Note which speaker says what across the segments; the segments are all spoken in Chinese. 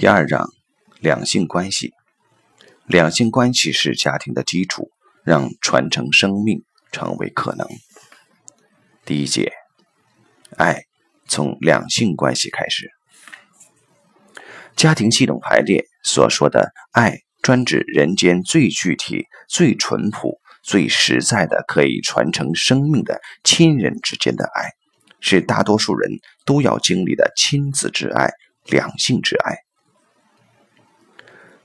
Speaker 1: 第二章，两性关系。两性关系是家庭的基础，让传承生命成为可能。第一节，爱从两性关系开始。家庭系统排列所说的爱，专指人间最具体、最淳朴、最实在的可以传承生命的亲人之间的爱，是大多数人都要经历的亲子之爱、两性之爱。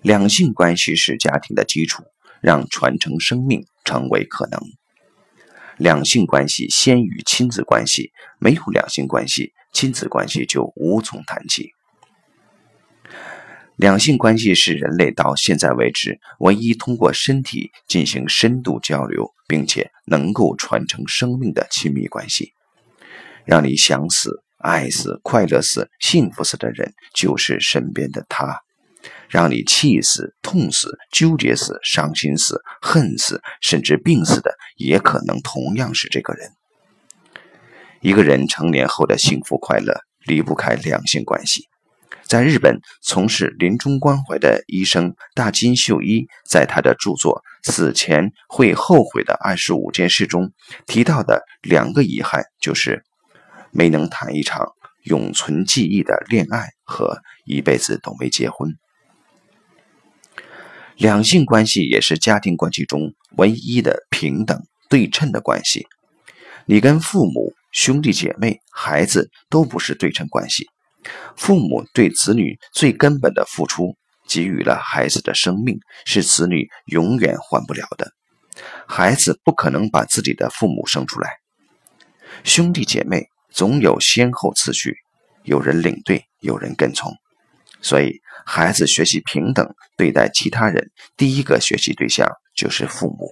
Speaker 1: 两性关系是家庭的基础，让传承生命成为可能。两性关系先于亲子关系，没有两性关系，亲子关系就无从谈起。两性关系是人类到现在为止唯一通过身体进行深度交流，并且能够传承生命的亲密关系。让你想死、爱死、快乐死、幸福死的人，就是身边的他。让你气死、痛死、纠结死、伤心死、恨死，甚至病死的，也可能同样是这个人。一个人成年后的幸福快乐离不开两性关系。在日本从事临终关怀的医生大金秀一，在他的著作《死前会后悔的二十五件事》中提到的两个遗憾，就是没能谈一场永存记忆的恋爱和一辈子都没结婚。两性关系也是家庭关系中唯一的平等对称的关系。你跟父母、兄弟姐妹、孩子都不是对称关系。父母对子女最根本的付出，给予了孩子的生命，是子女永远换不了的。孩子不可能把自己的父母生出来。兄弟姐妹总有先后次序，有人领队，有人跟从。所以，孩子学习平等对待其他人，第一个学习对象就是父母。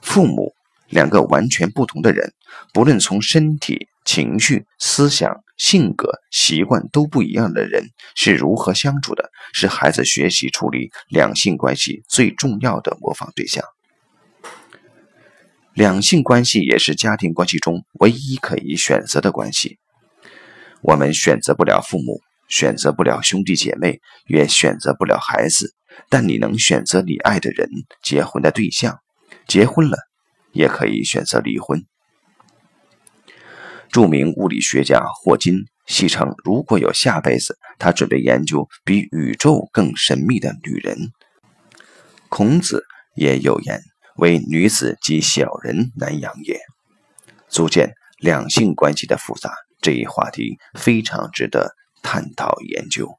Speaker 1: 父母两个完全不同的人，不论从身体、情绪、思想、性格、习惯都不一样的人是如何相处的，是孩子学习处理两性关系最重要的模仿对象。两性关系也是家庭关系中唯一可以选择的关系。我们选择不了父母。选择不了兄弟姐妹，也选择不了孩子，但你能选择你爱的人、结婚的对象。结婚了，也可以选择离婚。著名物理学家霍金戏称，如果有下辈子，他准备研究比宇宙更神秘的女人。孔子也有言：“为女子及小人难养也。”足见两性关系的复杂。这一话题非常值得。探讨研究。